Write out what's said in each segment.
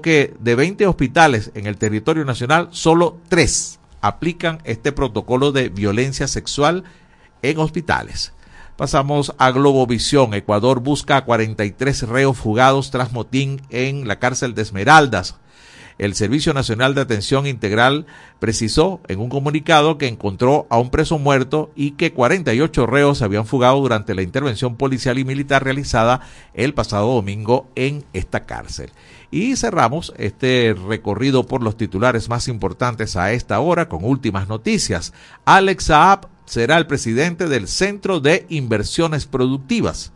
que de 20 hospitales en el territorio nacional, solo 3 aplican este protocolo de violencia sexual en hospitales. Pasamos a Globovisión. Ecuador busca a 43 reos fugados tras motín en la cárcel de Esmeraldas. El Servicio Nacional de Atención Integral precisó en un comunicado que encontró a un preso muerto y que 48 reos se habían fugado durante la intervención policial y militar realizada el pasado domingo en esta cárcel. Y cerramos este recorrido por los titulares más importantes a esta hora con últimas noticias. Alex Saab será el presidente del Centro de Inversiones Productivas.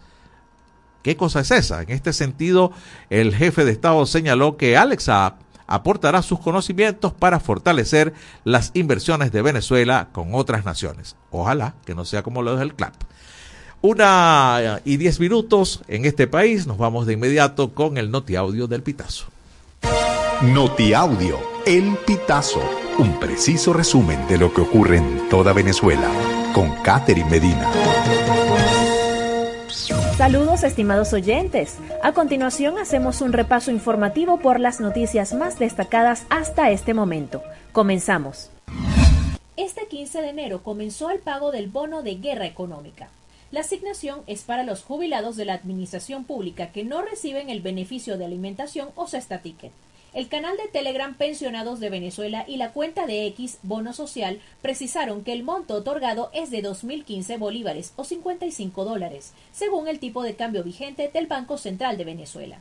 ¿Qué cosa es esa? En este sentido, el jefe de Estado señaló que Alex Saab aportará sus conocimientos para fortalecer las inversiones de Venezuela con otras naciones. Ojalá que no sea como lo del CLAP. Una y diez minutos en este país. Nos vamos de inmediato con el notiaudio del Pitazo. Notiaudio, el Pitazo. Un preciso resumen de lo que ocurre en toda Venezuela. Con Catherine Medina. Saludos estimados oyentes. A continuación hacemos un repaso informativo por las noticias más destacadas hasta este momento. Comenzamos. Este 15 de enero comenzó el pago del bono de guerra económica. La asignación es para los jubilados de la administración pública que no reciben el beneficio de alimentación o cesta ticket. El canal de Telegram Pensionados de Venezuela y la cuenta de X Bono Social precisaron que el monto otorgado es de 2.015 bolívares o 55 dólares, según el tipo de cambio vigente del Banco Central de Venezuela.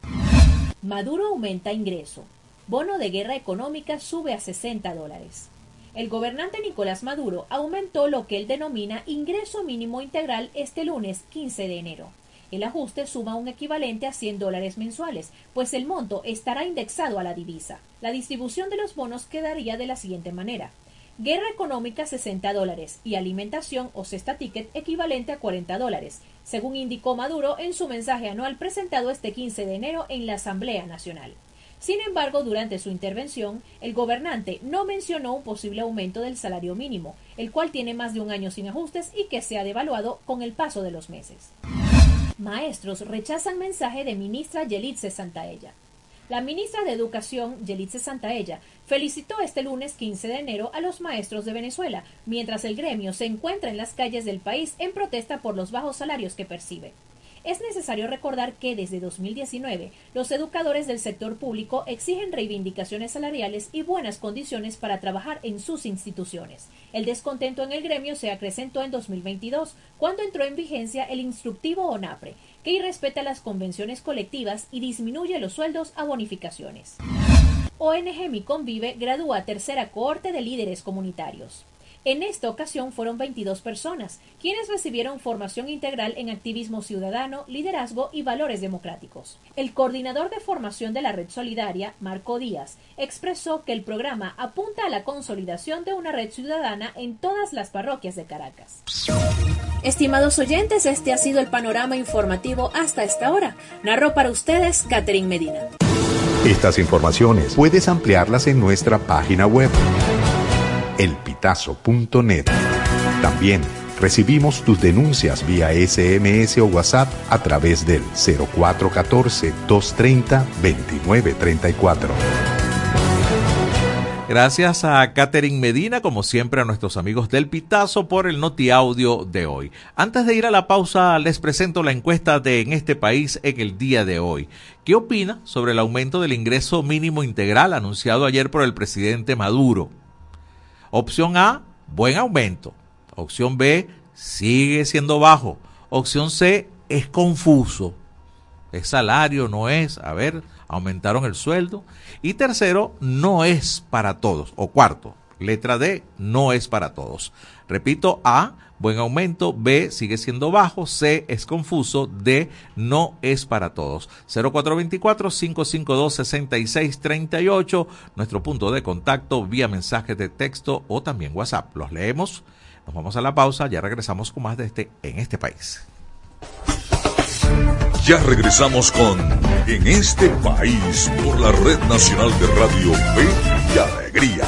Maduro aumenta ingreso. Bono de guerra económica sube a 60 dólares el gobernante Nicolás Maduro aumentó lo que él denomina ingreso mínimo integral este lunes 15 de enero. El ajuste suma un equivalente a 100 dólares mensuales, pues el monto estará indexado a la divisa. La distribución de los bonos quedaría de la siguiente manera. Guerra económica 60 dólares y alimentación o cesta ticket equivalente a 40 dólares, según indicó Maduro en su mensaje anual presentado este 15 de enero en la Asamblea Nacional. Sin embargo, durante su intervención, el gobernante no mencionó un posible aumento del salario mínimo, el cual tiene más de un año sin ajustes y que se ha devaluado con el paso de los meses. Maestros rechazan mensaje de ministra Yelitze Santaella. La ministra de Educación, Yelitze Santaella, felicitó este lunes 15 de enero a los maestros de Venezuela, mientras el gremio se encuentra en las calles del país en protesta por los bajos salarios que percibe. Es necesario recordar que desde 2019 los educadores del sector público exigen reivindicaciones salariales y buenas condiciones para trabajar en sus instituciones. El descontento en el gremio se acrecentó en 2022, cuando entró en vigencia el instructivo ONAPRE, que irrespeta las convenciones colectivas y disminuye los sueldos a bonificaciones. ONG Mi Convive gradúa tercera cohorte de líderes comunitarios. En esta ocasión fueron 22 personas, quienes recibieron formación integral en activismo ciudadano, liderazgo y valores democráticos. El coordinador de formación de la Red Solidaria, Marco Díaz, expresó que el programa apunta a la consolidación de una red ciudadana en todas las parroquias de Caracas. Estimados oyentes, este ha sido el panorama informativo hasta esta hora. Narró para ustedes Catherine Medina. Estas informaciones puedes ampliarlas en nuestra página web elpitazo.net. También recibimos tus denuncias vía SMS o WhatsApp a través del 0414-230-2934. Gracias a Catherine Medina, como siempre a nuestros amigos del Pitazo por el Noti Audio de hoy. Antes de ir a la pausa, les presento la encuesta de En este país en el día de hoy. ¿Qué opina sobre el aumento del ingreso mínimo integral anunciado ayer por el presidente Maduro? Opción A, buen aumento. Opción B, sigue siendo bajo. Opción C, es confuso. ¿Es salario? ¿No es? A ver, aumentaron el sueldo. Y tercero, no es para todos. O cuarto, letra D, no es para todos. Repito, A, buen aumento, B sigue siendo bajo, C es confuso, D no es para todos. 0424-552-6638, nuestro punto de contacto vía mensaje de texto o también WhatsApp. Los leemos, nos vamos a la pausa, ya regresamos con más de este en este país. Ya regresamos con En este país por la Red Nacional de Radio Fe y Alegría.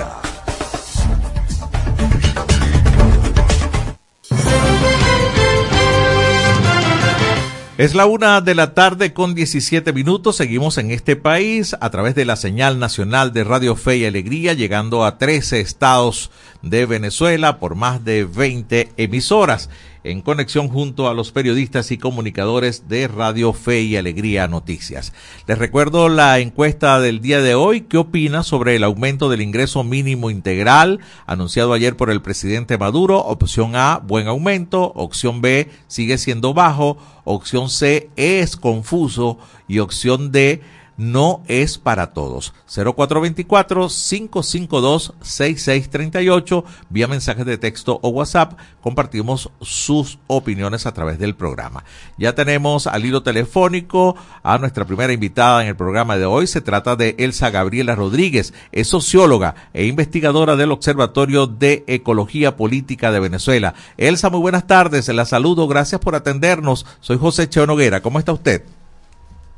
Es la una de la tarde con 17 minutos. Seguimos en este país a través de la señal nacional de Radio Fe y Alegría, llegando a 13 estados de Venezuela por más de 20 emisoras en conexión junto a los periodistas y comunicadores de Radio Fe y Alegría Noticias. Les recuerdo la encuesta del día de hoy. ¿Qué opina sobre el aumento del ingreso mínimo integral anunciado ayer por el presidente Maduro? Opción A, buen aumento. Opción B, sigue siendo bajo. Opción C, es confuso. Y opción D, no es para todos. 0424-552-6638, vía mensajes de texto o WhatsApp, compartimos sus opiniones a través del programa. Ya tenemos al hilo telefónico a nuestra primera invitada en el programa de hoy. Se trata de Elsa Gabriela Rodríguez, es socióloga e investigadora del Observatorio de Ecología Política de Venezuela. Elsa, muy buenas tardes, la saludo, gracias por atendernos. Soy José Cheo Noguera, ¿cómo está usted?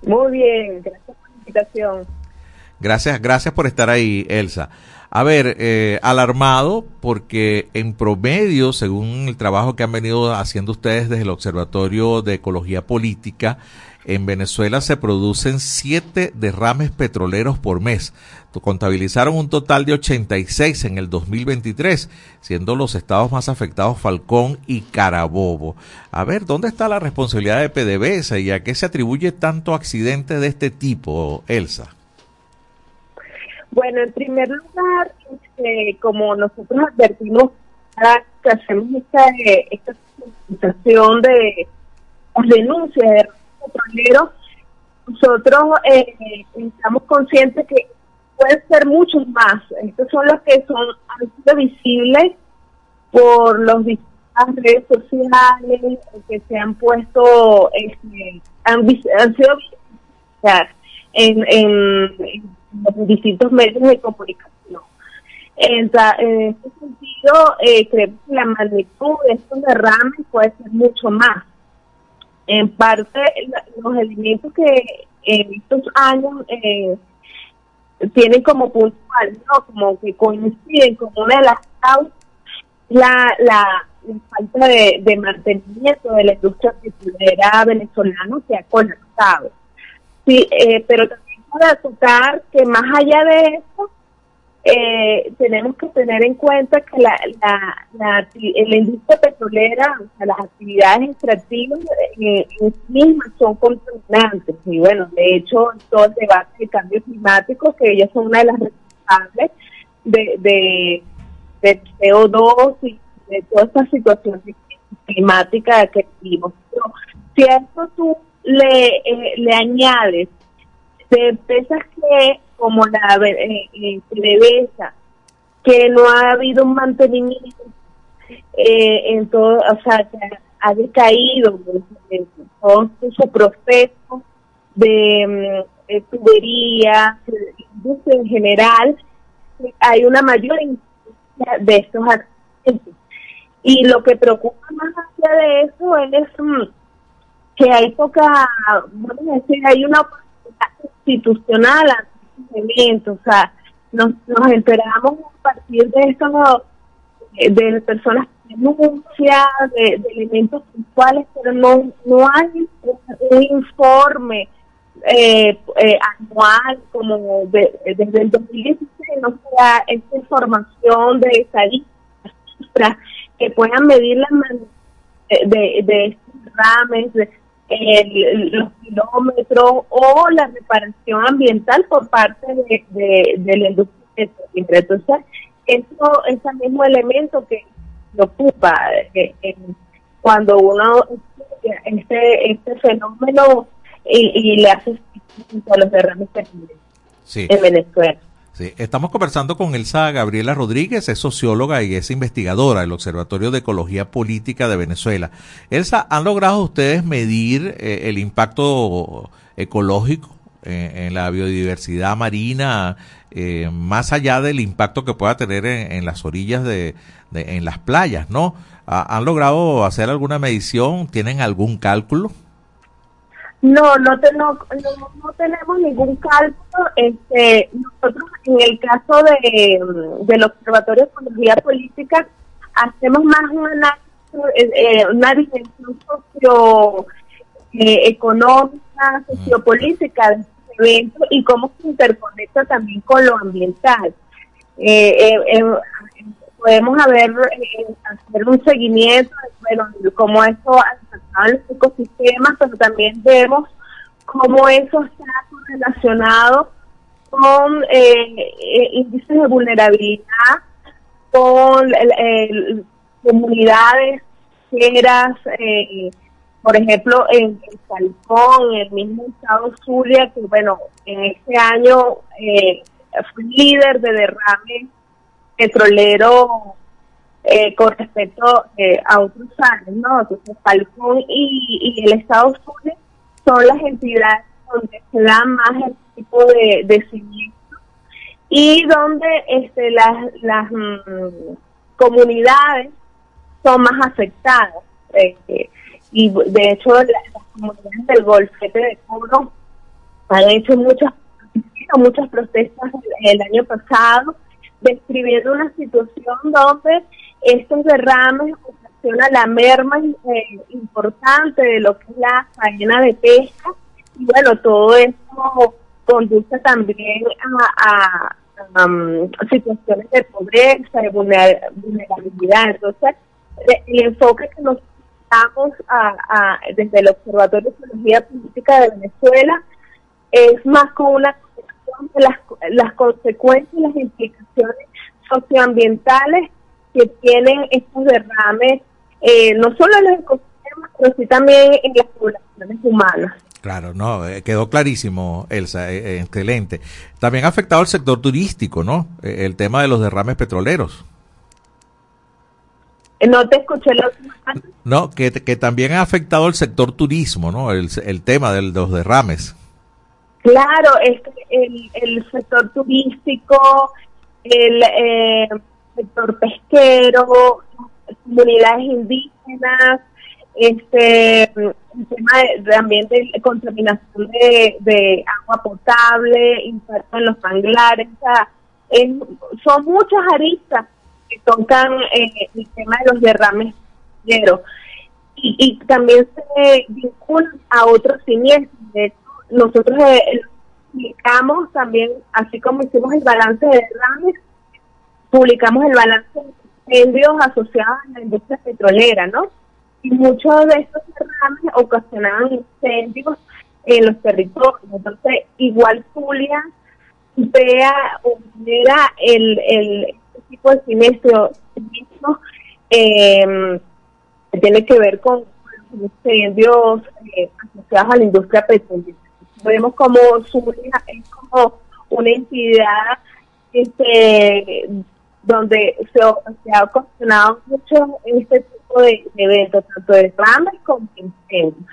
Muy bien, gracias Gracias, gracias por estar ahí, Elsa. A ver, eh, alarmado porque en promedio, según el trabajo que han venido haciendo ustedes desde el Observatorio de Ecología Política, en Venezuela se producen siete derrames petroleros por mes. Contabilizaron un total de 86 en el 2023, siendo los estados más afectados Falcón y Carabobo. A ver, ¿dónde está la responsabilidad de PDVSA y a qué se atribuye tanto accidente de este tipo, Elsa? Bueno, en primer lugar, este, como nosotros advertimos que hacemos esta, esta situación de denuncias de petroleros, nosotros eh, estamos conscientes que pueden ser muchos más. Estos son los que son han sido visibles por los las redes sociales que se han puesto, este, han, han, sido en, en, los distintos medios de comunicación. En, en este sentido, eh, creo que la magnitud de estos derrames puede ser mucho más. En parte, los elementos que en estos años eh, tienen como puntual, ¿no? Como que coinciden con una de las causas, la, la, falta de, mantenimiento de la industria petrolera venezolana que ha colapsado. Sí, eh, pero también para tocar que más allá de eh, tenemos que tener en cuenta que la, la, la, industria petrolera, o sea, las actividades extractivas eh, en sí mismas son contaminantes. Y bueno, de hecho, todo el debate de cambio climático, que ellas son una de las responsables de, de, de CO2 y de toda esta situación climática que vivimos. Pero si a tú le, eh, le añades de empresas que como la eh, eh que no ha habido un mantenimiento eh, en todo, o sea, que ha decaído todo su proceso de, mm, industria en general, hay una mayor incidencia de estos accidentes. Y lo que preocupa más allá de eso es mm, que hay poca, vamos a decir, hay una institucional a o sea, nos, nos enteramos a partir de esto de personas que denuncian, de, elementos puntuales, pero no, no hay un, informe eh, eh, anual como desde el 2016, no sea esta información de estadísticas que puedan medir la de, de estos rames, de, los kilómetros o la reparación ambiental por parte de, de, la industria Entonces, eso es el mismo elemento que ocupa eh, cuando uno este, este fenómeno y, le hace a los derrames en Venezuela. Sí, estamos conversando con Elsa Gabriela Rodríguez, es socióloga y es investigadora del Observatorio de Ecología Política de Venezuela. Elsa, ¿han logrado ustedes medir eh, el impacto ecológico en la biodiversidad marina, eh, más allá del impacto que pueda tener en, las orillas de, en las playas, ¿no? ¿Han logrado hacer alguna medición? ¿Tienen algún cálculo? No, no, no, tenemos ningún cálculo. Este, nosotros, en el caso de, del Observatorio de Ecología Política, hacemos más un análisis, eh, eh, una dimensión socioeconómica, eh, sociopolítica de este evento y cómo se interconecta también con lo ambiental. Podemos haber, hacer un seguimiento de bueno, cómo eso los ecosistemas, pero también vemos cómo eso está relacionado con eh, eh, índices de vulnerabilidad, con comunidades enteras, eh, por ejemplo, en, el Falcón, en el mismo estado Zulia, que bueno, en este año fue líder de derrame petrolero eh, con respecto eh, a otros años, ¿no? Entonces, Falcón y, el Estado Unidos son las entidades donde se da más el tipo de, de y donde este, las, las mm, comunidades son más afectadas. Eh, y de hecho, las, comunidades del Golfete de Cobro han hecho muchas, muchas protestas el año pasado describiendo una situación donde estos derrames ocasionan la merma eh, importante de lo que es la cadena de pesca y bueno, todo esto conduce también a, um, situaciones de pobreza, de vulnerabilidad. Entonces, el enfoque que nos damos a, desde el Observatorio de Ecología Política de Venezuela es más con una las, las consecuencias y las implicaciones socioambientales que tienen estos derrames, eh, no solo en los ecosistemas, pero sí también en las poblaciones humanas. Claro, no, eh, quedó clarísimo, Elsa, eh, excelente. También ha afectado al sector turístico, ¿no? el tema de los derrames petroleros. No te escuché la No, que, que también ha afectado al sector turismo, ¿no? El, el tema de los derrames. Claro, este, el, sector turístico, el eh, sector pesquero, comunidades indígenas, este el tema también de contaminación de, agua potable, impacto en los manglares, o sea, son muchas aristas que tocan eh, el tema de los derrames y, y también se vinculan a otros siniestros. Nosotros eh, publicamos también, así como hicimos el balance de derrames, publicamos el balance de incendios asociados a la industria petrolera, ¿no? Y muchos de estos derrames ocasionaban incendios en los territorios. Entonces, igual Julia vea o genera el, el este tipo de siniestro eh, que tiene que ver con, incendios eh, asociados a la industria petrolera. Vemos como Zulia es como una entidad este, donde se, ha ocasionado mucho este tipo de, eventos, tanto de ramas como incendios.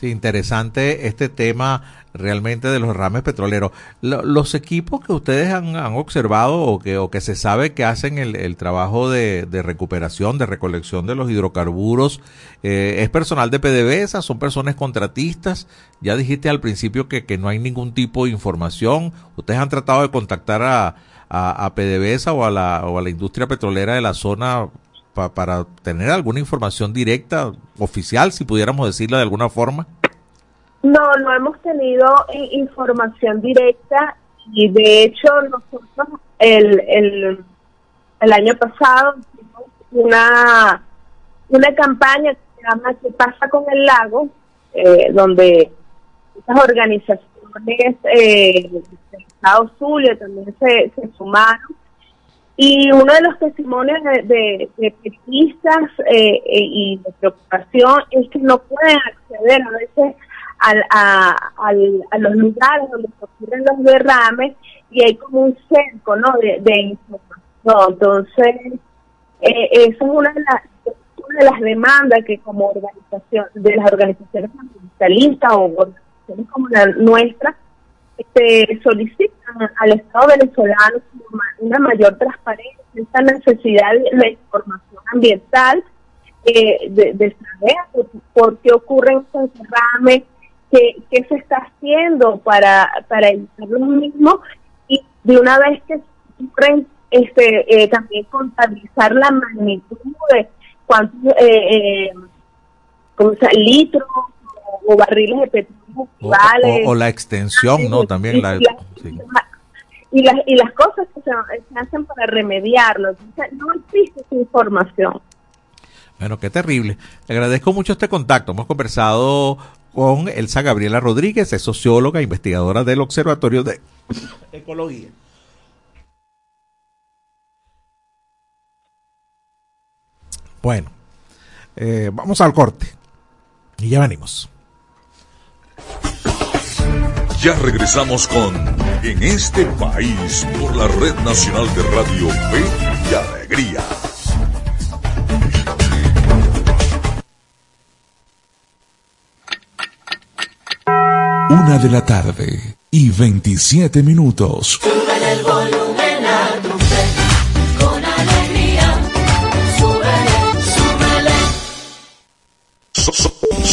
Sí, interesante este tema realmente de los derrames petroleros. los equipos que ustedes han, observado o que, o que se sabe que hacen el, trabajo de, recuperación, de recolección de los hidrocarburos, eh, ¿es personal de PDVSA? ¿Son personas contratistas? Ya dijiste al principio que, que no hay ningún tipo de información. ¿Ustedes han tratado de contactar a, a, PDVSA o a, la, o a la industria petrolera de la zona para tener alguna información directa, oficial, si pudiéramos decirlo de alguna forma? No, no hemos tenido información directa y de hecho nosotros el, el, el año pasado hicimos una, una campaña que se llama ¿Qué pasa con el lago? Eh, donde esas organizaciones eh, del Estado Zulia también se, se sumaron y uno de los testimonios de, de, periodistas eh, eh, y de preocupación es que no pueden acceder a veces al, a, a los lugares donde se ocurren los derrames y hay como un cerco ¿no? de, de información. Entonces, eh, eso es una de, las, una de las demandas que como organización, de las organizaciones ambientalistas o organizaciones como la nuestra, este, solicitan al Estado venezolano una mayor transparencia, esta necesidad de la información ambiental, eh, de, saber por qué ocurren estos derrames, qué, qué se está haciendo para, para evitar lo mismo y de una vez que ocurren, este, eh, también contabilizar la magnitud de cuántos eh, eh, litros o, barriles de petróleo o, la extensión, ¿no? También la... Y las, y las cosas que se, hacen para remediarlo. no existe esa información. Bueno, qué terrible. Le agradezco mucho este contacto. Hemos conversado con Elsa Gabriela Rodríguez, es socióloga, investigadora del Observatorio de Ecología. Bueno, eh, vamos al corte y ya venimos. Ya regresamos con En este país por la Red Nacional de Radio Fe y Alegría. Una de la tarde y 27 minutos.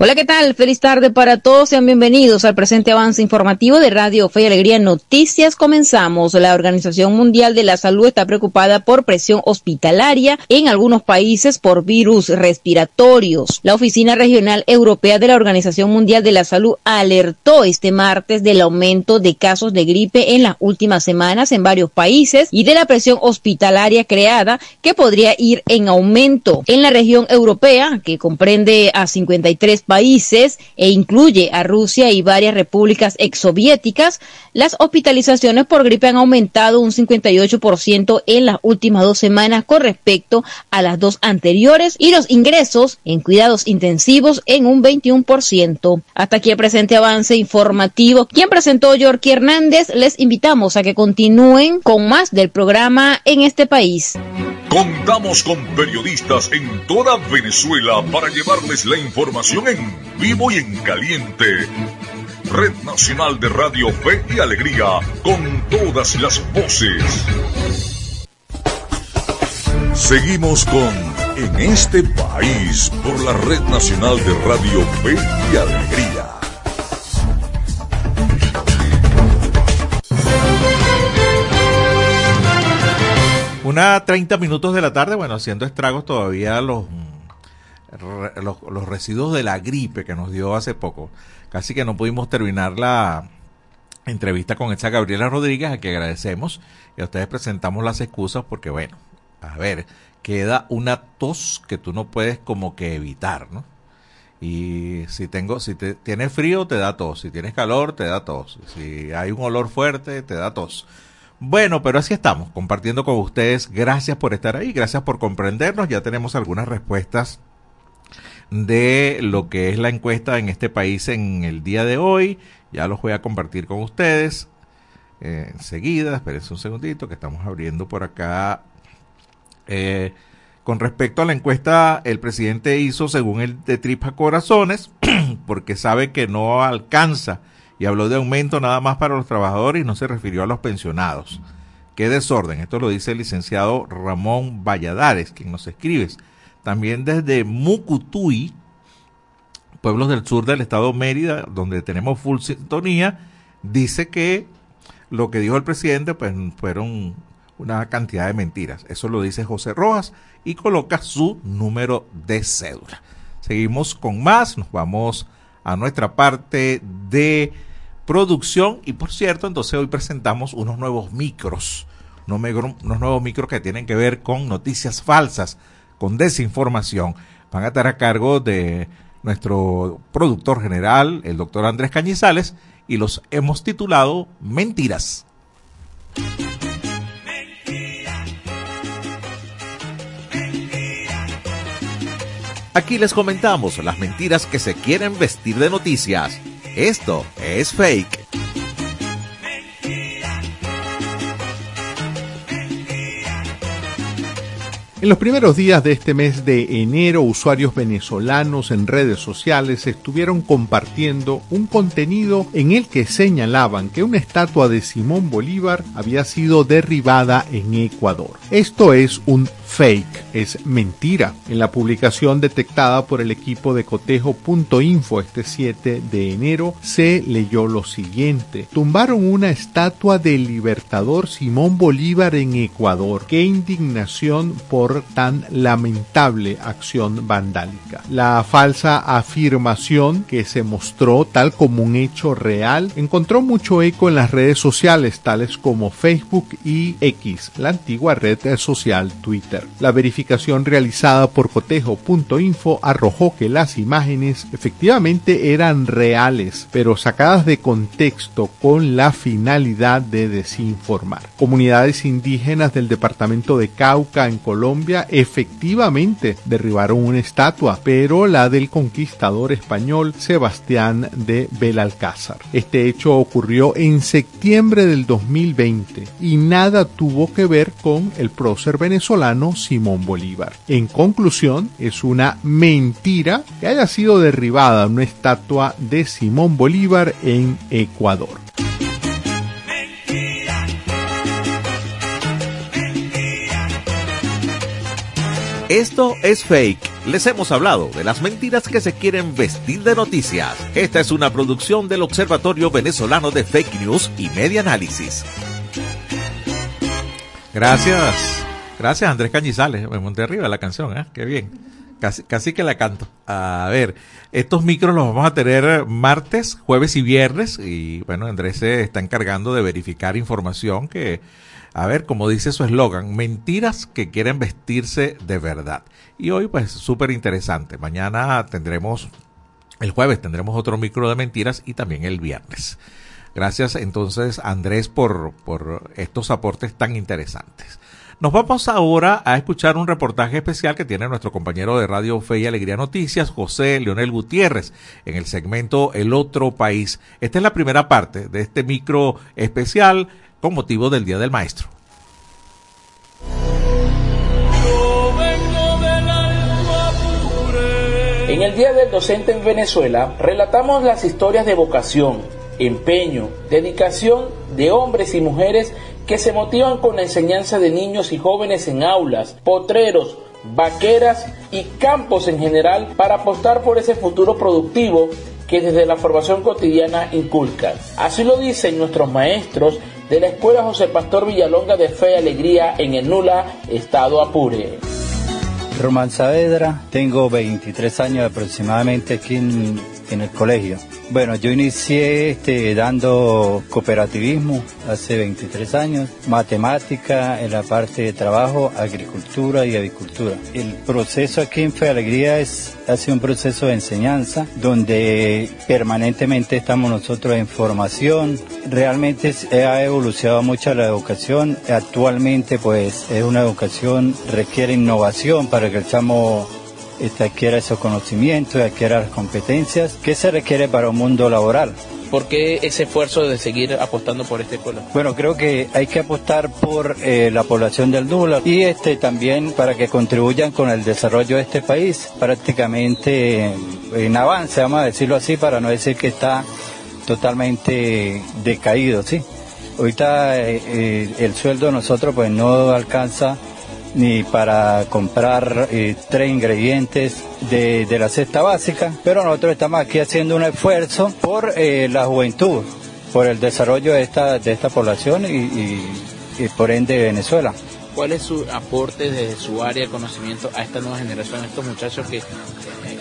Hola, ¿qué tal? Feliz tarde para todos. Sean bienvenidos al presente avance informativo de Radio Fe y Alegría Noticias. Comenzamos. La Organización Mundial de la Salud está preocupada por presión hospitalaria en algunos países por virus respiratorios. La Oficina Regional Europea de la Organización Mundial de la Salud alertó este martes del aumento de casos de gripe en las últimas semanas en varios países y de la presión hospitalaria creada que podría ir en aumento. En la región europea, que comprende a 53 países e incluye a Rusia y varias repúblicas exsoviéticas, las hospitalizaciones por gripe han aumentado un 58% en las últimas dos semanas con respecto a las dos anteriores y los ingresos en cuidados intensivos en un 21%. Hasta aquí el presente avance informativo. Quien presentó Yorky Hernández, les invitamos a que continúen con más del programa en este país. Contamos con periodistas en toda Venezuela para llevarles la información en vivo y en caliente. Red Nacional de Radio Fe y Alegría, con todas las voces. Seguimos con En este país por la Red Nacional de Radio Fe y Alegría. Una 30 minutos de la tarde, bueno, haciendo estragos todavía los los, residuos de la gripe que nos dio hace poco. Casi que no pudimos terminar la entrevista con esta Gabriela Rodríguez, a quien agradecemos y a ustedes presentamos las excusas porque, bueno, a ver, queda una tos que tú no puedes como que evitar, ¿no? Y si tengo, si te, tienes frío, te da tos. Si tienes calor, te da tos. Si hay un olor fuerte, te da tos. Bueno, pero así estamos, compartiendo con ustedes. Gracias por estar ahí, gracias por comprendernos. Ya tenemos algunas respuestas de lo que es la encuesta en este país en el día de hoy. Ya los voy a compartir con ustedes eh, enseguida. Espérense un segundito que estamos abriendo por acá. Eh, con respecto a la encuesta, el presidente hizo según el de Tripa Corazones, porque sabe que no alcanza y habló de aumento nada más para los trabajadores y no se refirió a los pensionados. Qué desorden. Esto lo dice el licenciado Ramón Valladares, quien nos escribe. También desde Mucutuy, pueblos del sur del estado Mérida, donde tenemos full sintonía, dice que lo que dijo el presidente pues fueron una cantidad de mentiras. Eso lo dice José Rojas y coloca su número de cédula. Seguimos con más, nos vamos a nuestra parte de producción y por cierto, entonces hoy presentamos unos nuevos micros, unos, nuevos micros que tienen que ver con noticias falsas, con desinformación. Van a estar a cargo de nuestro productor general, el doctor Andrés Cañizales, y los hemos titulado Mentiras. Aquí les comentamos las mentiras que se quieren vestir de noticias. Esto es fake. En los primeros días de este mes de enero, usuarios venezolanos en redes sociales estuvieron compartiendo un contenido en el que señalaban que una estatua de Simón Bolívar había sido derribada en Ecuador. Esto es un fake, es mentira. En la publicación detectada por el equipo de cotejo.info este 7 de enero se leyó lo siguiente. Tumbaron una estatua del libertador Simón Bolívar en Ecuador. Qué indignación por tan lamentable acción vandálica. La falsa afirmación que se mostró tal como un hecho real encontró mucho eco en las redes sociales tales como Facebook y X, la antigua red social Twitter. La verificación realizada por cotejo.info arrojó que las imágenes efectivamente eran reales, pero sacadas de contexto con la finalidad de desinformar. Comunidades indígenas del departamento de Cauca en Colombia efectivamente derribaron una estatua, pero la del conquistador español Sebastián de Belalcázar. Este hecho ocurrió en septiembre del 2020 y nada tuvo que ver con el prócer venezolano Simón Bolívar. En conclusión, es una mentira que haya sido derribada una estatua de Simón Bolívar en Ecuador. Esto es fake. Les hemos hablado de las mentiras que se quieren vestir de noticias. Esta es una producción del Observatorio Venezolano de Fake News y Media Análisis. Gracias. Gracias, Andrés Cañizales. Me monté arriba la canción, ¿eh? Qué bien. Casi, casi que la canto. A ver, estos micros los vamos a tener martes, jueves y viernes. Y bueno, Andrés se está encargando de verificar información que, a ver, como dice su eslogan, mentiras que quieren vestirse de verdad. Y hoy, pues, súper interesante. Mañana tendremos, el jueves tendremos otro micro de mentiras y también el viernes. Gracias entonces, Andrés, por, por estos aportes tan interesantes. Nos vamos ahora a escuchar un reportaje especial que tiene nuestro compañero de Radio Fe y Alegría Noticias, José Leonel Gutiérrez, en el segmento El Otro País. Esta es la primera parte de este micro especial con motivo del Día del Maestro. En el Día del Docente en Venezuela relatamos las historias de vocación, empeño, dedicación de hombres y mujeres que se motivan con la enseñanza de niños y jóvenes en aulas, potreros, vaqueras y campos en general para apostar por ese futuro productivo que desde la formación cotidiana inculcan. Así lo dicen nuestros maestros de la Escuela José Pastor Villalonga de Fe y Alegría en el Nula, Estado Apure. Román Saavedra, tengo 23 años aproximadamente aquí en en el colegio. Bueno, yo inicié este, dando cooperativismo hace 23 años, matemática en la parte de trabajo, agricultura y avicultura. El proceso aquí en Fe Alegría es, ha sido un proceso de enseñanza donde permanentemente estamos nosotros en formación. Realmente ha evolucionado mucho la educación. Actualmente pues es una educación, requiere innovación para que el chamo este, adquiera esos conocimientos adquiera las competencias que se requiere para un mundo laboral. ¿Por qué ese esfuerzo de seguir apostando por esta escuela? Bueno, creo que hay que apostar por eh, la población del Dula y este también para que contribuyan con el desarrollo de este país, prácticamente en avance, vamos a decirlo así, para no decir que está totalmente decaído, ¿sí? Ahorita eh, eh, el sueldo de nosotros pues no alcanza ni para comprar eh, tres ingredientes de, la cesta básica, pero nosotros estamos aquí haciendo un esfuerzo por eh, la juventud, por el desarrollo de esta, de esta población y, y por ende Venezuela. ¿Cuál es su aporte desde su área de conocimiento a esta nueva generación, a estos muchachos que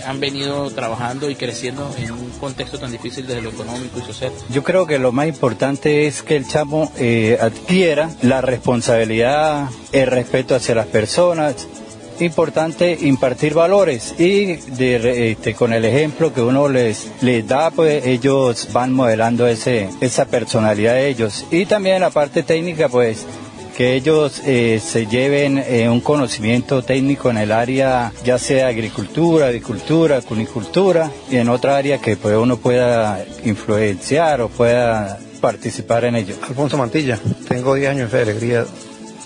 han venido trabajando y creciendo en un contexto tan difícil desde lo económico y social? Yo creo que lo más importante es que el chamo eh, adquiera la responsabilidad, el respeto hacia las personas, importante impartir valores y de, este, con el ejemplo que uno les, les da, pues ellos van modelando ese, esa personalidad de ellos. Y también la parte técnica, pues que ellos eh, se lleven eh, un conocimiento técnico en el área, ya sea agricultura, avicultura, cunicultura, y en otra área que pues, uno pueda influenciar o pueda participar en ello. Alfonso Mantilla, tengo 10 años de alegría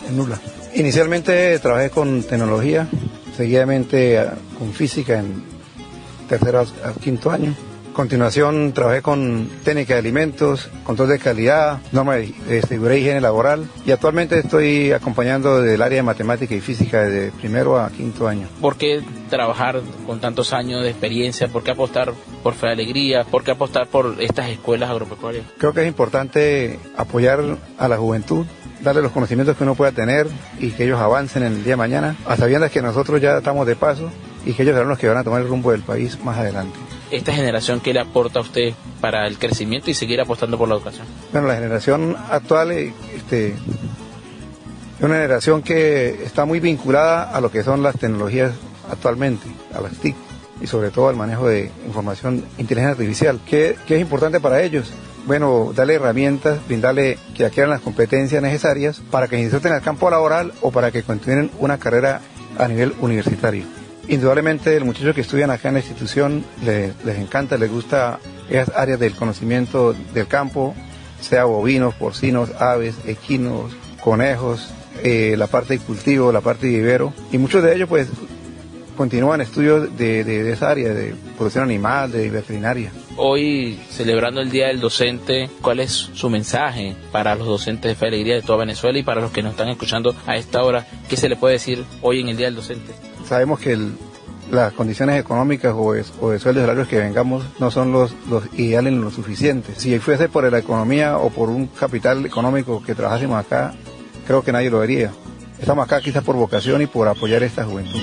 en Nula. Inicialmente trabajé con tecnología, seguidamente ah, con física en tercero a quinto año continuación trabajé con técnica de alimentos, control de calidad, norma de seguridad y higiene laboral y actualmente estoy acompañando del área de matemática y física de primero a quinto año. ¿Por qué trabajar con tantos años de experiencia? ¿Por qué apostar por Fe Alegría? ¿Por qué apostar por estas escuelas agropecuarias? Creo que es importante apoyar a la juventud darle los conocimientos que uno pueda tener y que ellos avancen en el día de mañana, a sabiendas que nosotros ya estamos de paso y que ellos serán los que van a tomar el rumbo del país más adelante esta generación que le aporta a usted para el crecimiento y seguir apostando por la educación? Bueno, la generación actual este, es una generación que está muy vinculada a lo que son las tecnologías actualmente, a las TIC y sobre todo al manejo de información inteligencia artificial, que, es importante para ellos. Bueno, darle herramientas, brindarle que adquieran las competencias necesarias para que inserten al campo laboral o para que continúen una carrera a nivel universitario. Indudablemente el muchacho que estudian acá en la institución les, encanta, les gusta esas áreas del conocimiento del campo, sea bovinos, porcinos, aves, equinos, conejos, eh, la parte de cultivo, la parte de vivero, y muchos de ellos pues continúan estudios de, de, esa área, de producción animal, de veterinaria. Hoy, celebrando el Día del Docente, ¿cuál es su mensaje para los docentes de Fe Alegría de toda Venezuela y para los que nos están escuchando a esta hora? ¿Qué se le puede decir hoy en el Día del Docente? Sabemos que las condiciones económicas o de, o de sueldos salarios que vengamos no son los, ideales ni los suficientes. Si fuese por la economía o por un capital económico que trabajásemos acá, creo que nadie lo vería. Estamos acá quizás por vocación y por apoyar a esta juventud.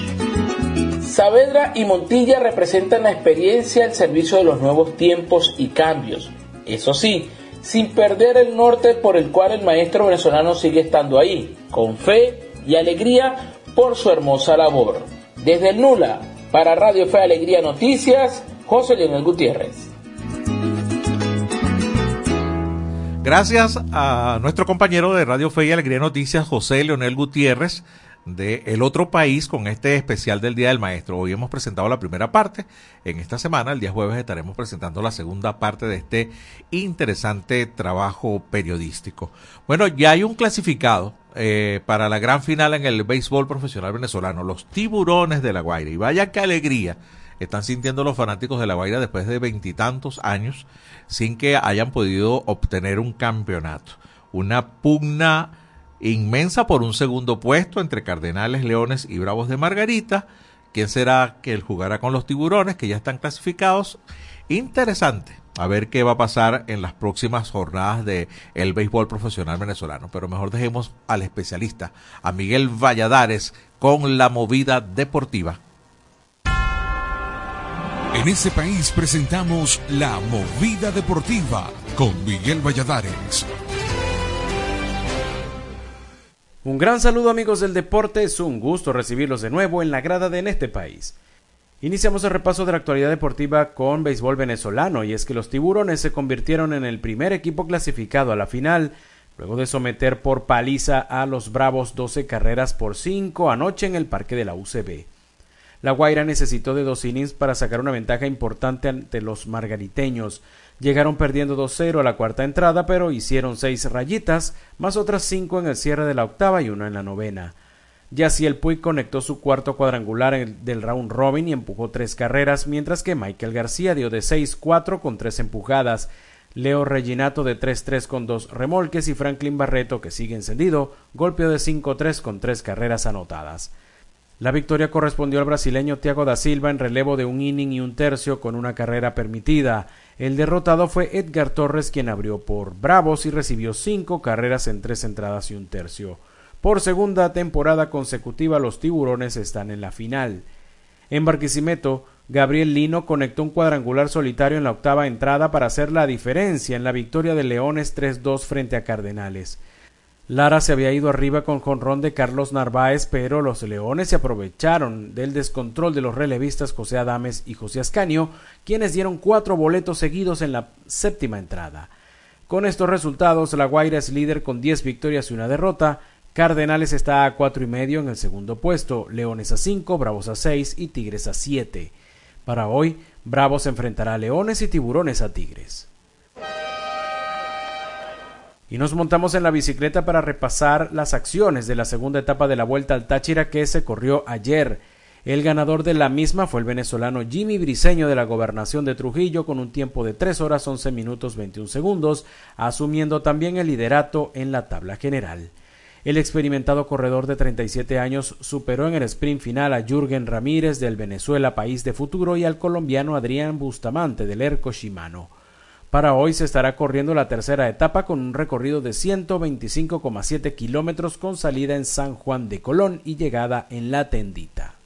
Saavedra y Montilla representan la experiencia al servicio de los nuevos tiempos y cambios. Eso sí, sin perder el norte por el cual el maestro venezolano sigue estando ahí, con fe y alegría por su hermosa labor. Desde el Nula, para Radio Fe Alegría Noticias, José Leonel Gutiérrez. Gracias a nuestro compañero de Radio Fe y Alegría Noticias, José Leonel Gutiérrez, de El Otro País, con este especial del Día del Maestro. Hoy hemos presentado la primera parte. En esta semana, el día jueves, estaremos presentando la segunda parte de este interesante trabajo periodístico. Bueno, ya hay un clasificado eh, para la gran final en el béisbol profesional venezolano, los tiburones de La Guaira. Y vaya qué alegría están sintiendo los fanáticos de La Guaira después de veintitantos años sin que hayan podido obtener un campeonato. Una pugna inmensa por un segundo puesto entre Cardenales, Leones y Bravos de Margarita. ¿Quién será que él jugará con los tiburones que ya están clasificados? Interesante a ver qué va a pasar en las próximas jornadas de el béisbol profesional venezolano. Pero mejor dejemos al especialista, a Miguel Valladares, con la movida deportiva. En este país presentamos La Movida Deportiva con Miguel Valladares. Un gran saludo amigos del deporte, es un gusto recibirlos de nuevo en la grada de En este país. Iniciamos el repaso de la actualidad deportiva con béisbol venezolano y es que los tiburones se convirtieron en el primer equipo clasificado a la final luego de someter por paliza a los Bravos 12 carreras por 5 anoche en el parque de la UCB. La Guaira necesitó de dos innings para sacar una ventaja importante ante los margariteños. Llegaron perdiendo 2-0 a la cuarta entrada, pero hicieron seis rayitas, más otras cinco en el cierre de la octava y una en la novena. El Puig conectó su cuarto cuadrangular del round robin y empujó tres carreras, mientras que Michael García dio de 6-4 con tres empujadas. Leo Reginato de 3-3 con dos remolques y Franklin Barreto, que sigue encendido, golpeó de 5-3 con tres carreras anotadas. La victoria correspondió al brasileño Thiago da Silva en relevo de un inning y un tercio con una carrera permitida. El derrotado fue Edgar Torres quien abrió por Bravos y recibió cinco carreras en tres entradas y un tercio. Por segunda temporada consecutiva los tiburones están en la final. En Barquisimeto, Gabriel Lino conectó un cuadrangular solitario en la octava entrada para hacer la diferencia en la victoria de Leones 3-2 frente a Cardenales. Lara se había ido arriba con jonrón de Carlos Narváez, pero los Leones se aprovecharon del descontrol de los relevistas José Adames y José Ascanio, quienes dieron cuatro boletos seguidos en la séptima entrada. Con estos resultados, La Guaira es líder con diez victorias y una derrota. Cardenales está a cuatro y medio en el segundo puesto, Leones a cinco, Bravos a seis y Tigres a siete. Para hoy, Bravos enfrentará a Leones y Tiburones a Tigres. Y nos montamos en la bicicleta para repasar las acciones de la segunda etapa de la Vuelta al Táchira que se corrió ayer. El ganador de la misma fue el venezolano Jimmy Briseño de la gobernación de Trujillo con un tiempo de 3 horas 11 minutos 21 segundos, asumiendo también el liderato en la tabla general. El experimentado corredor de 37 años superó en el sprint final a Jürgen Ramírez del Venezuela País de Futuro y al colombiano Adrián Bustamante del Erco Shimano. Para hoy se estará corriendo la tercera etapa con un recorrido de 125,7 kilómetros con salida en San Juan de Colón y llegada en La Tendita.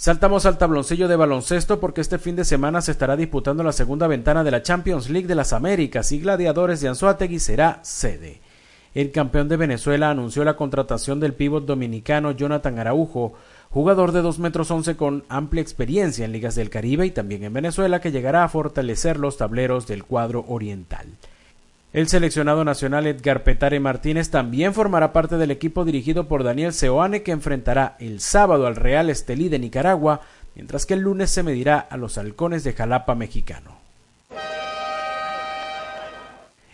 Saltamos al tabloncillo de baloncesto porque este fin de semana se estará disputando la segunda ventana de la Champions League de las Américas y Gladiadores de Anzuategui será sede. El campeón de Venezuela anunció la contratación del pívot dominicano Jonathan Araujo jugador de 2 metros 11 con amplia experiencia en ligas del Caribe y también en Venezuela que llegará a fortalecer los tableros del cuadro oriental. El seleccionado nacional Edgar Petare Martínez también formará parte del equipo dirigido por Daniel Seoane que enfrentará el sábado al Real Estelí de Nicaragua, mientras que el lunes se medirá a los halcones de Jalapa mexicano.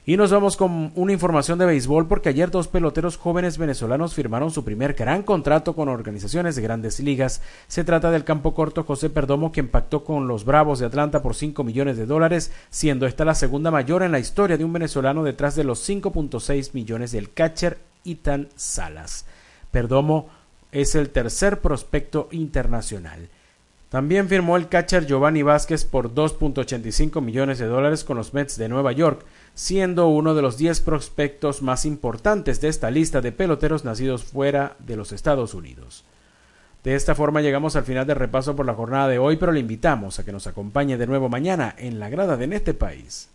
Y nos vamos con una información de béisbol porque ayer dos peloteros jóvenes venezolanos firmaron su primer gran contrato con organizaciones de grandes ligas. Se trata del campo corto José Perdomo que impactó con los Bravos de Atlanta por 5 millones de dólares, siendo esta la segunda mayor en la historia de un venezolano detrás de los 5.6 millones del catcher Itan Salas. Perdomo es el tercer prospecto internacional. También firmó el catcher Giovanni Vázquez por 2.85 millones de dólares con los Mets de Nueva York siendo uno de los 10 prospectos más importantes de esta lista de peloteros nacidos fuera de los Estados Unidos. De esta forma llegamos al final del repaso por la jornada de hoy, pero le invitamos a que nos acompañe de nuevo mañana en la grada de En este país.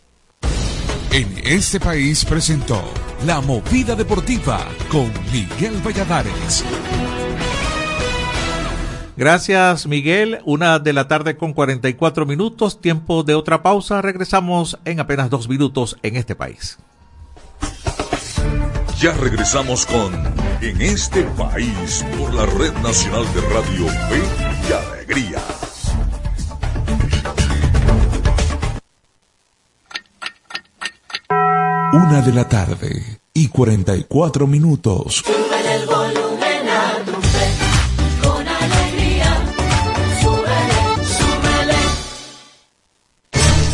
En este país presentó La Movida Deportiva con Miguel Valladares. Gracias, Miguel. Una de la tarde con 44 minutos, tiempo de otra pausa. Regresamos en apenas dos minutos en este país. Ya regresamos con En este país por la Red Nacional de Radio Fe y Alegría. Una de la tarde y 44 minutos.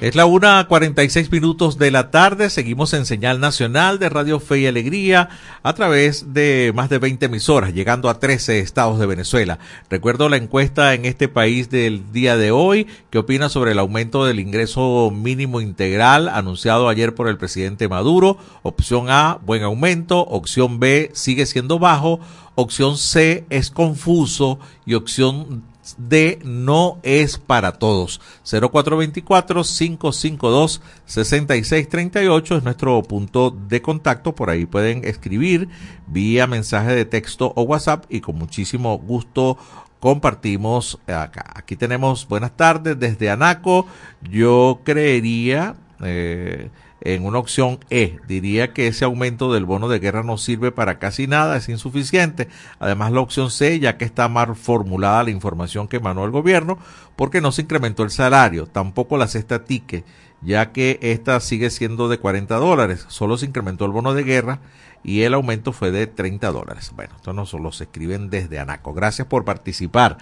Es la 1.46 minutos de la tarde. Seguimos en señal nacional de Radio Fe y Alegría a través de más de 20 emisoras, llegando a 13 estados de Venezuela. Recuerdo la encuesta en este país del día de hoy. ¿Qué opina sobre el aumento del ingreso mínimo integral anunciado ayer por el presidente Maduro? Opción A, buen aumento. Opción B, sigue siendo bajo. Opción C, es confuso. Y opción D no es para todos. 0424-552-6638 es nuestro punto de contacto. Por ahí pueden escribir vía mensaje de texto o WhatsApp y con muchísimo gusto compartimos acá. Aquí tenemos buenas tardes desde Anaco. Yo creería... Eh, en una opción E. Diría que ese aumento del bono de guerra no sirve para casi nada, es insuficiente. Además, la opción C, ya que está mal formulada la información que emanó el gobierno, porque no se incrementó el salario, tampoco la cesta tique, ya que esta sigue siendo de 40 dólares, solo se incrementó el bono de guerra y el aumento fue de 30 dólares. Bueno, esto no solo se escriben desde Anaco. Gracias por participar.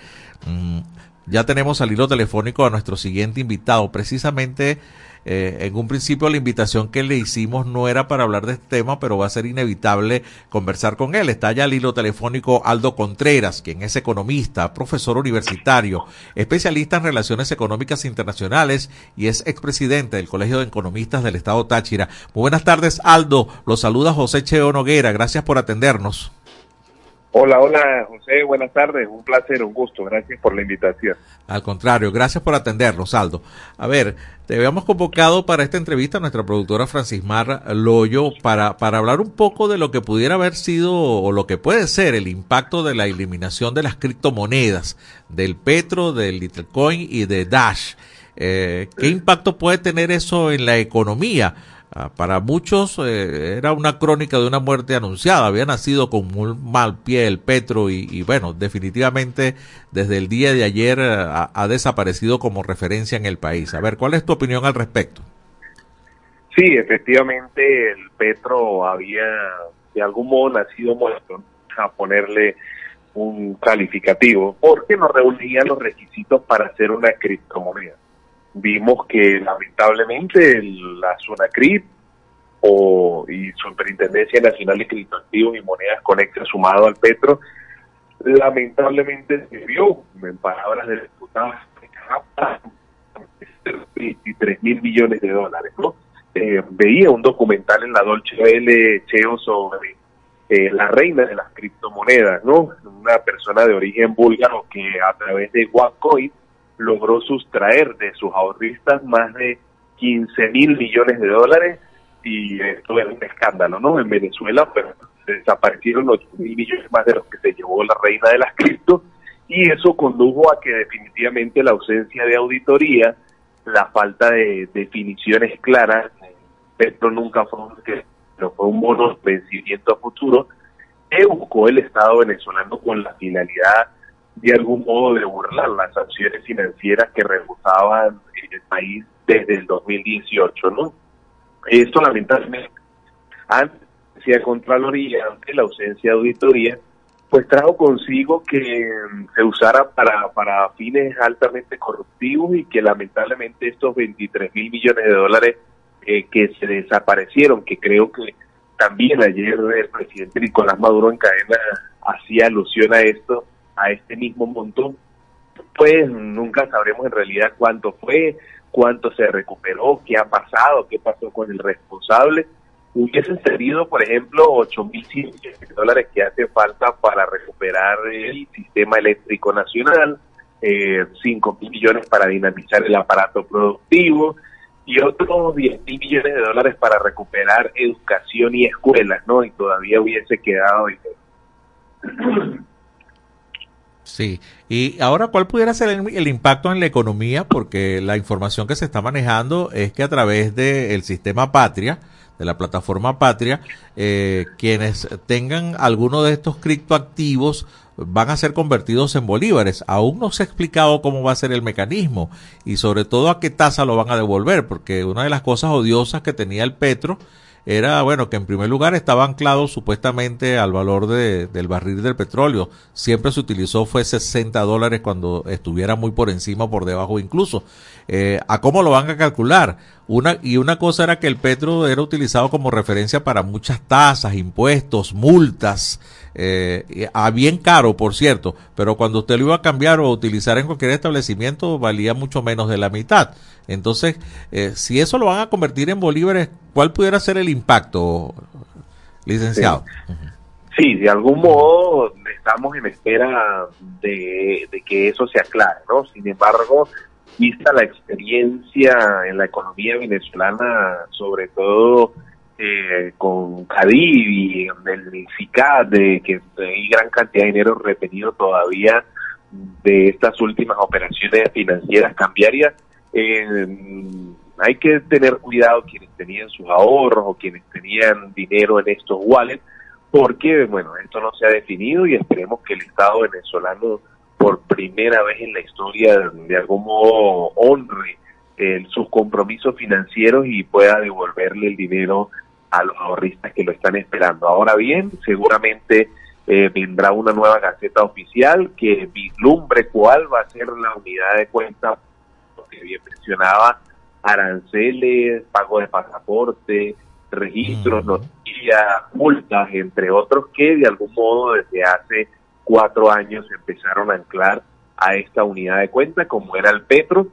Mm, ya tenemos al hilo telefónico a nuestro siguiente invitado, precisamente eh, en un principio la invitación que le hicimos no era para hablar de este tema, pero va a ser inevitable conversar con él. Está ya al hilo telefónico Aldo Contreras, quien es economista, profesor universitario, especialista en relaciones económicas internacionales y es expresidente del Colegio de Economistas del Estado Táchira. Muy buenas tardes, Aldo. Lo saluda José Cheo Noguera. Gracias por atendernos. Hola, hola José, buenas tardes, un placer, un gusto, gracias por la invitación. Al contrario, gracias por atendernos, Aldo. A ver, te habíamos convocado para esta entrevista a nuestra productora Francismar Loyo para, para hablar un poco de lo que pudiera haber sido o lo que puede ser el impacto de la eliminación de las criptomonedas, del Petro, del Litecoin y de Dash. Eh, ¿Qué impacto puede tener eso en la economía? Ah, para muchos eh, era una crónica de una muerte anunciada, había nacido con muy mal pie el Petro y, bueno, definitivamente desde el día de ayer eh, ha, desaparecido como referencia en el país. A ver, ¿cuál es tu opinión al respecto? Sí, efectivamente el Petro había de algún modo nacido muerto, a ponerle un calificativo, porque no reunía los requisitos para hacer una criptomoneda vimos que lamentablemente la SUNACRIP o, y Superintendencia Nacional de Criptoactivos y Monedas Conecta sumado al Petro, lamentablemente se vio, en palabras del diputado, 23 mil millones de dólares. ¿no? Eh, veía un documental en la Dolce Vele Cheo sobre eh, la reina de las criptomonedas, ¿no? Una persona de origen búlgaro que a través de OneCoin logró sustraer de sus ahorristas más de 15 mil millones de dólares y esto es un escándalo, ¿no? En Venezuela pues, desaparecieron 8 mil millones más de los que se llevó la reina de las cripto y eso condujo a que definitivamente la ausencia de auditoría, la falta de definiciones claras, esto nunca fue un, no fue un bono vencimiento a futuro, que buscó el Estado venezolano con la finalidad de algún modo de burlar las sanciones financieras que rebusaban el país desde el 2018, ¿no? Esto lamentablemente, antes de Contraloría, ante la ausencia de auditoría, pues trajo consigo que se usara para, para fines altamente corruptivos y que lamentablemente estos 23 mil millones de dólares eh, que se desaparecieron, que creo que también ayer el presidente Nicolás Maduro en cadena hacía alusión a esto, a este mismo montón, pues nunca sabremos en realidad cuánto fue, cuánto se recuperó, qué ha pasado, qué pasó con el responsable. Hubiesen servido, por ejemplo, 8 mil dólares que hace falta para recuperar el sistema eléctrico nacional, eh, 5 mil millones para dinamizar el aparato productivo y otros 10 mil millones de dólares para recuperar educación y escuelas, ¿no? Y todavía hubiese quedado Sí, y ahora, ¿cuál pudiera ser el, impacto en la economía? Porque la información que se está manejando es que a través del sistema Patria, de la plataforma Patria, eh, quienes tengan alguno de estos criptoactivos van a ser convertidos en bolívares. Aún no se ha explicado cómo va a ser el mecanismo y sobre todo a qué tasa lo van a devolver, porque una de las cosas odiosas que tenía el Petro era, bueno, que en primer lugar estaba anclado supuestamente al valor de, del barril del petróleo. Siempre se utilizó fue 60 dólares cuando estuviera muy por encima por debajo incluso. Eh, ¿A cómo lo van a calcular? Una, y una cosa era que el petro era utilizado como referencia para muchas tasas, impuestos, multas, eh, a bien caro, por cierto, pero cuando usted lo iba a cambiar o utilizar en cualquier establecimiento valía mucho menos de la mitad. Entonces, eh, si eso lo van a convertir en bolívares, ¿cuál pudiera ser el impacto, licenciado? Sí. de algún modo estamos en espera de, de que eso se aclare, ¿no? Sin embargo, vista la experiencia en la economía venezolana, sobre todo eh, con Cadiv y el FICAD, de que hay gran cantidad de dinero retenido todavía de estas últimas operaciones financieras cambiarias, eh, hay que tener cuidado quienes tenían sus ahorros o quienes tenían dinero en estos wallets, porque, bueno, esto no se ha definido y esperemos que el Estado venezolano por primera vez en la historia de algún modo honre eh, sus compromisos financieros y pueda devolverle el dinero a los ahorristas que lo están esperando. Ahora bien, seguramente eh, vendrá una nueva gaceta oficial que vislumbre cuál va a ser la unidad de cuenta, que bien mencionaba, aranceles, pago de pasaporte, registros, noticias, multas, entre otros, que de algún modo desde hace cuatro años empezaron a anclar a esta unidad de cuenta, como era el Petro,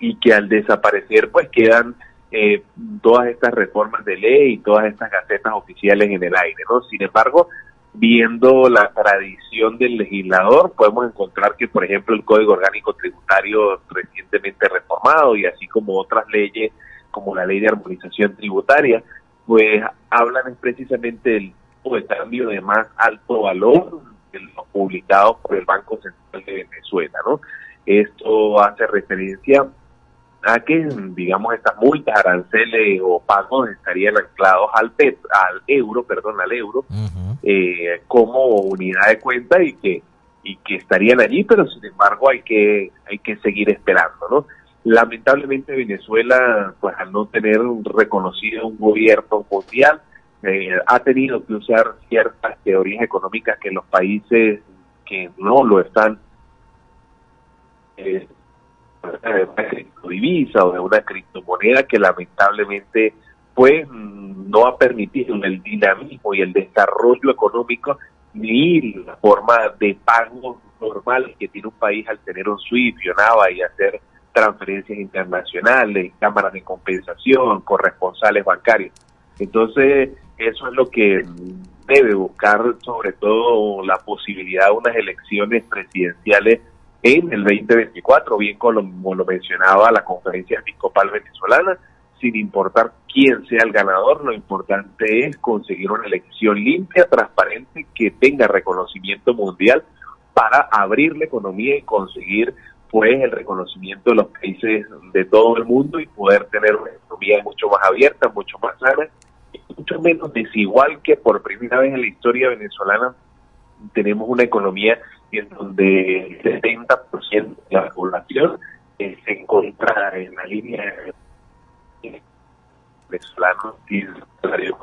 y que al desaparecer pues quedan eh, todas estas reformas de ley y todas estas gacetas oficiales en el aire, ¿no? Sin embargo, viendo la tradición del legislador, podemos encontrar que, por ejemplo, el Código Orgánico Tributario recientemente reformado y así como otras leyes, como la Ley de Armonización Tributaria, pues hablan precisamente del de cambio de más alto valor de publicados por el Banco Central de Venezuela, ¿no? Esto hace referencia a que, digamos, estas multas, aranceles o pagos estarían anclados al pet, al euro, perdón, al euro, eh, como unidad de cuenta y que y que estarían allí, pero sin embargo hay que hay que seguir esperando, ¿no? Lamentablemente Venezuela, pues al no tener un reconocido un gobierno mundial, eh, ha tenido que usar ciertas teorías económicas que los países que no lo están eh, de una criptodivisa o de una criptomoneda que lamentablemente pues no ha permitido el dinamismo y el desarrollo económico ni la forma de pago normal que tiene un país al tener un SWIFT, Yonava y hacer transferencias internacionales, cámaras de compensación, corresponsales bancarios. Entonces, eso es lo que debe buscar sobre todo la posibilidad de unas elecciones presidenciales en el 2024, bien como lo, mencionaba la conferencia episcopal venezolana, sin importar quién sea el ganador, lo importante es conseguir una elección limpia, transparente, que tenga reconocimiento mundial para abrir la economía y conseguir pues el reconocimiento de los países de todo el mundo y poder tener una economía mucho más abierta, mucho más sana y mucho menos desigual que por primera vez en la historia venezolana tenemos una economía en donde el 70% de la población eh, se encuentra en la línea venezolana y salario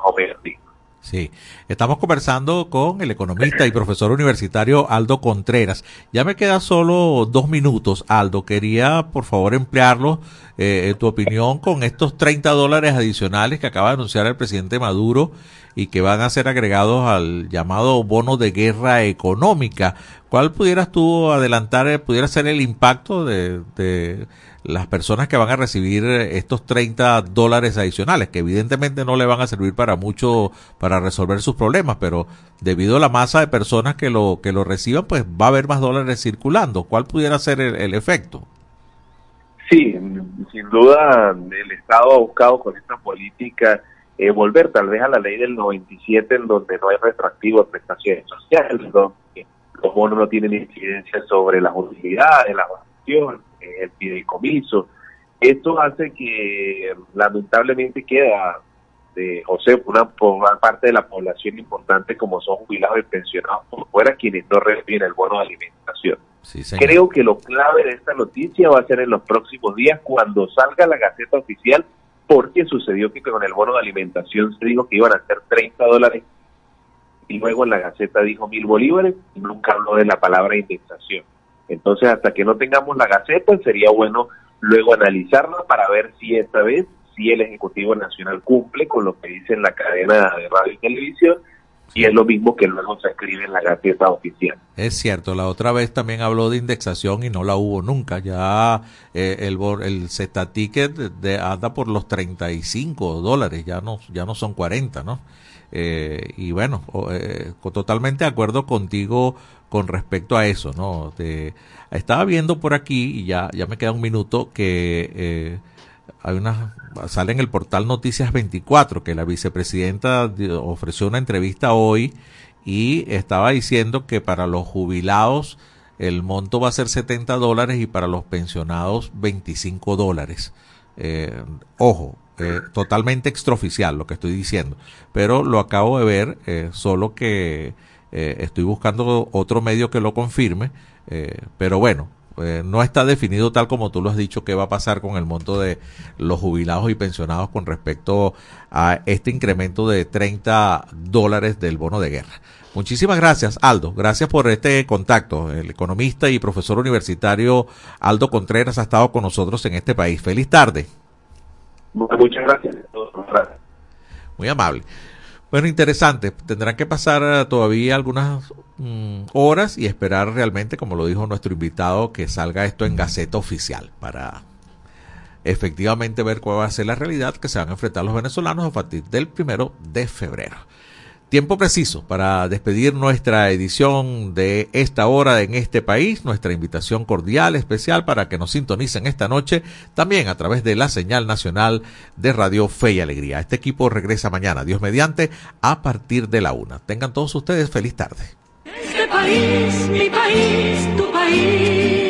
Sí. Estamos conversando con el economista y profesor universitario Aldo Contreras. Ya me queda solo dos minutos, Aldo. Quería, por favor, emplearlo, eh, tu opinión con estos 30 dólares adicionales que acaba de anunciar el presidente Maduro y que van a ser agregados al llamado bono de guerra económica. ¿Cuál pudieras tú adelantar, eh, pudiera ser el impacto de, de las personas que van a recibir estos 30 dólares adicionales, que evidentemente no le van a servir para mucho para resolver sus problemas, pero debido a la masa de personas que lo que lo reciban, pues va a haber más dólares circulando. ¿Cuál pudiera ser el, efecto? Sí, sin duda el Estado ha buscado con esta política eh, volver tal vez a la ley del 97 en donde no hay retroactivo de prestaciones sociales, donde los bonos no tienen incidencia sobre las utilidades, la vacaciones, el fideicomiso. Esto hace que lamentablemente queda de José una, una parte de la población importante como son jubilados y pensionados por fuera quienes no reciben el bono de alimentación. Creo que lo clave de esta noticia va a ser en los próximos días cuando salga la Gaceta Oficial porque sucedió que con el bono de alimentación se dijo que iban a ser 30 dólares y luego en la Gaceta dijo mil bolívares y nunca habló de la palabra indexación. Entonces, hasta que no tengamos la Gaceta, sería bueno luego analizarla para ver si esta vez, si el Ejecutivo Nacional cumple con lo que dice en la cadena de radio y televisión, y es lo mismo que luego se escribe en la Gaceta Oficial. Es cierto, la otra vez también habló de indexación y no la hubo nunca. Ya eh, el, el Z Ticket de, anda por los 35 dólares, ya no, ya no son 40, ¿no? Eh, y bueno, eh, totalmente de acuerdo contigo con respecto a eso, ¿no? estaba viendo por aquí, y ya, ya me queda un minuto, que eh, hay una, sale en el portal Noticias 24 que la vicepresidenta ofreció una entrevista hoy y estaba diciendo que para los jubilados el monto va a ser 70 dólares y para los pensionados 25 dólares. ojo, eh, totalmente extraoficial lo que estoy diciendo, pero lo acabo de ver, eh, solo que eh, estoy buscando otro medio que lo confirme, pero bueno, no está definido tal como tú lo has dicho qué va a pasar con el monto de los jubilados y pensionados con respecto a este incremento de 30 dólares del bono de guerra. Muchísimas gracias, Aldo. Gracias por este contacto. El economista y profesor universitario Aldo Contreras ha estado con nosotros en este país. Feliz tarde. Muchas gracias. Muy amable. Bueno, interesante. Tendrán que pasar eh, todavía algunas mm, horas y esperar realmente, como lo dijo nuestro invitado, que salga esto en Gaceta Oficial para efectivamente ver cuál va a ser la realidad que se van a enfrentar los venezolanos a partir del primero de febrero. Tiempo preciso para despedir nuestra edición de esta hora en este país, nuestra invitación cordial especial para que nos sintonicen esta noche, también a través de la señal nacional de Radio Fe y Alegría. Este equipo regresa mañana, Dios mediante, a partir de la una. Tengan todos ustedes feliz tarde. Este país, mi país, tu país.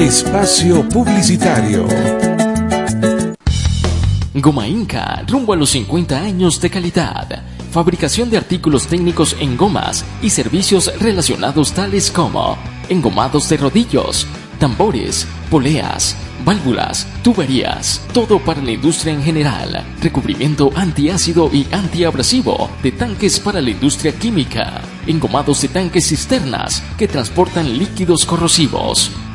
Espacio Publicitario. Goma Inca, rumbo a los 50 años de calidad. Fabricación de artículos técnicos en gomas y servicios relacionados tales como engomados de rodillos, tambores, poleas, válvulas, tuberías, todo para la industria en general, recubrimiento antiácido y antiabrasivo de tanques para la industria química, engomados de tanques cisternas que transportan líquidos corrosivos,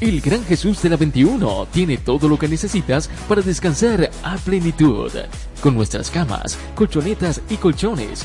El Gran Jesús de la 21 tiene todo lo que necesitas para descansar a plenitud. Con nuestras camas, colchonetas y colchones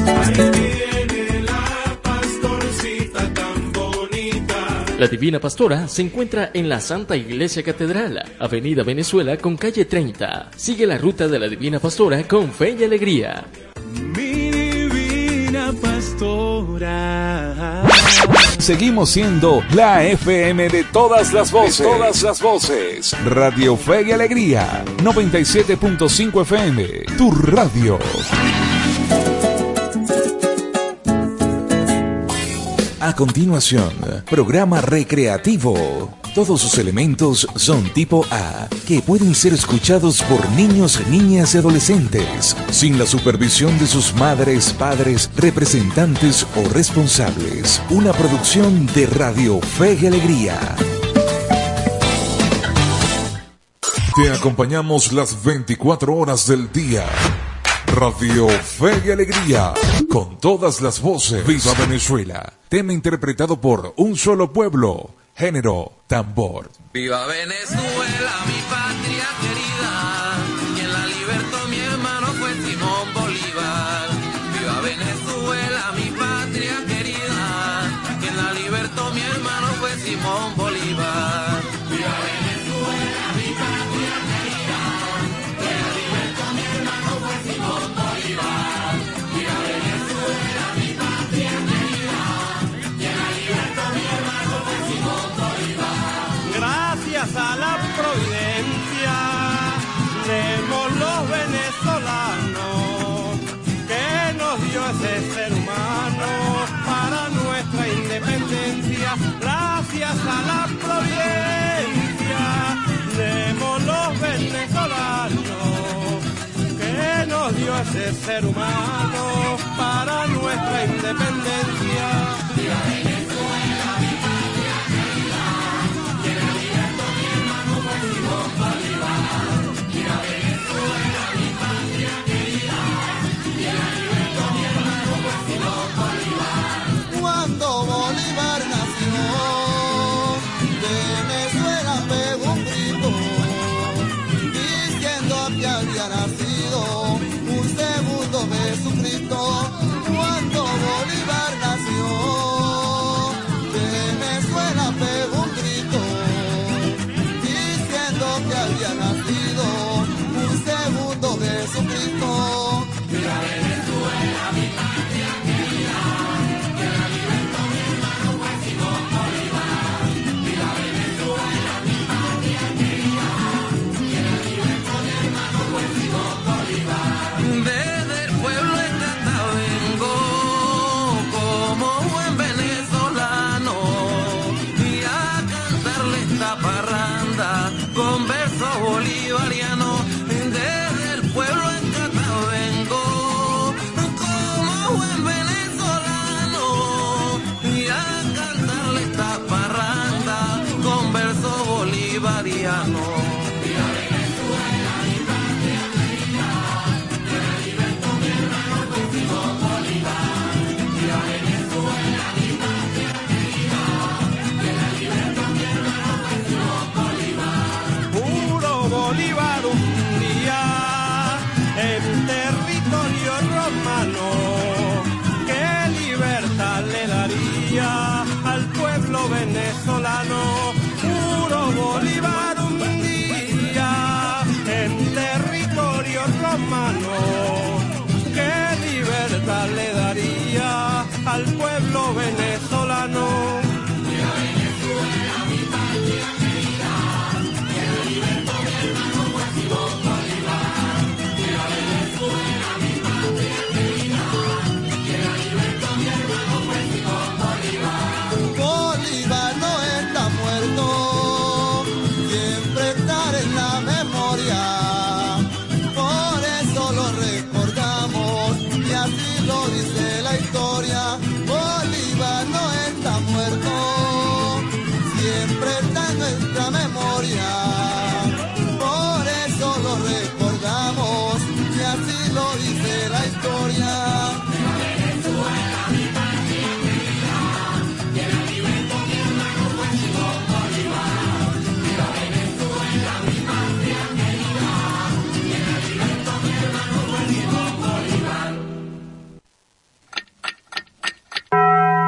La Divina Pastora se encuentra en la Santa Iglesia Catedral, Avenida Venezuela con calle 30. Sigue la ruta de la Divina Pastora con fe y alegría. Mi divina pastora. Seguimos siendo la FM de todas las voces. De todas las voces. Radio Fe y Alegría. 97.5 FM. Tu radio. A continuación, programa recreativo. Todos sus elementos son tipo A, que pueden ser escuchados por niños, niñas y adolescentes, sin la supervisión de sus madres, padres, representantes o responsables. Una producción de Radio Fe y Alegría. Te acompañamos las 24 horas del día. Radio Fe y Alegría, con todas las voces. Viva Venezuela. Tema interpretado por Un Solo Pueblo. Género, tambor. Viva Venezuela, mi patria ese ser humano para nuestra independencia.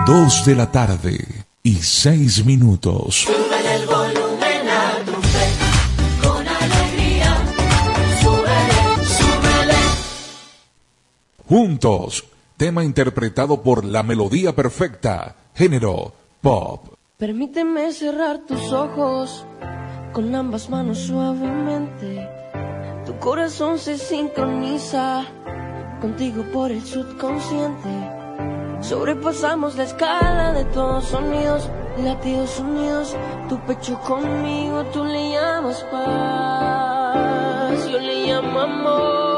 Dos de la tarde y seis minutos. Juntos, tema interpretado por La Melodía Perfecta, género pop. Permíteme cerrar tus ojos con ambas manos suavemente. Tu corazón se sincroniza contigo por el subconsciente Sobrepasamos la escala de todos sonidos, latidos unidos, tu pecho conmigo, tú le llamas paz, yo le llamo amor.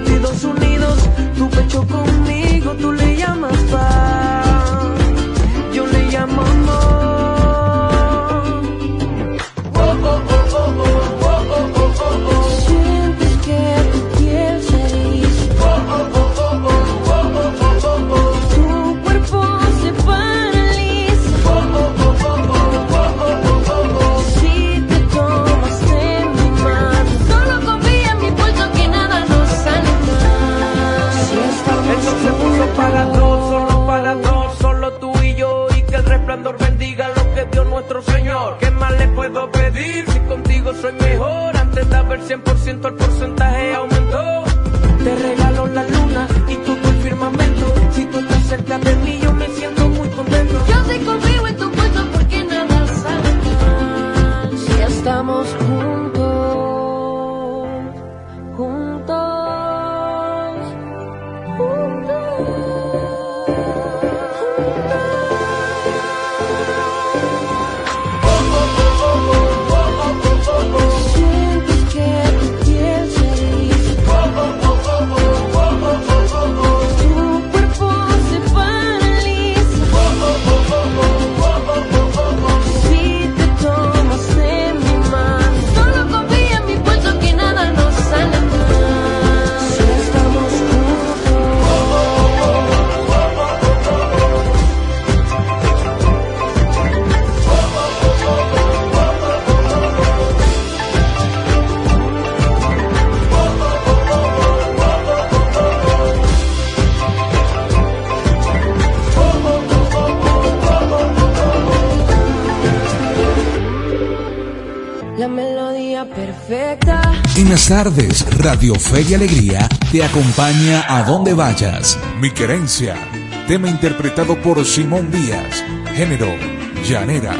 latidos unidos, tu pecho conmigo, tú le llamas paz. Tardes, Radio Fe y Alegría te acompaña a donde vayas. Mi querencia, tema interpretado por Simón Díaz, género, llanera.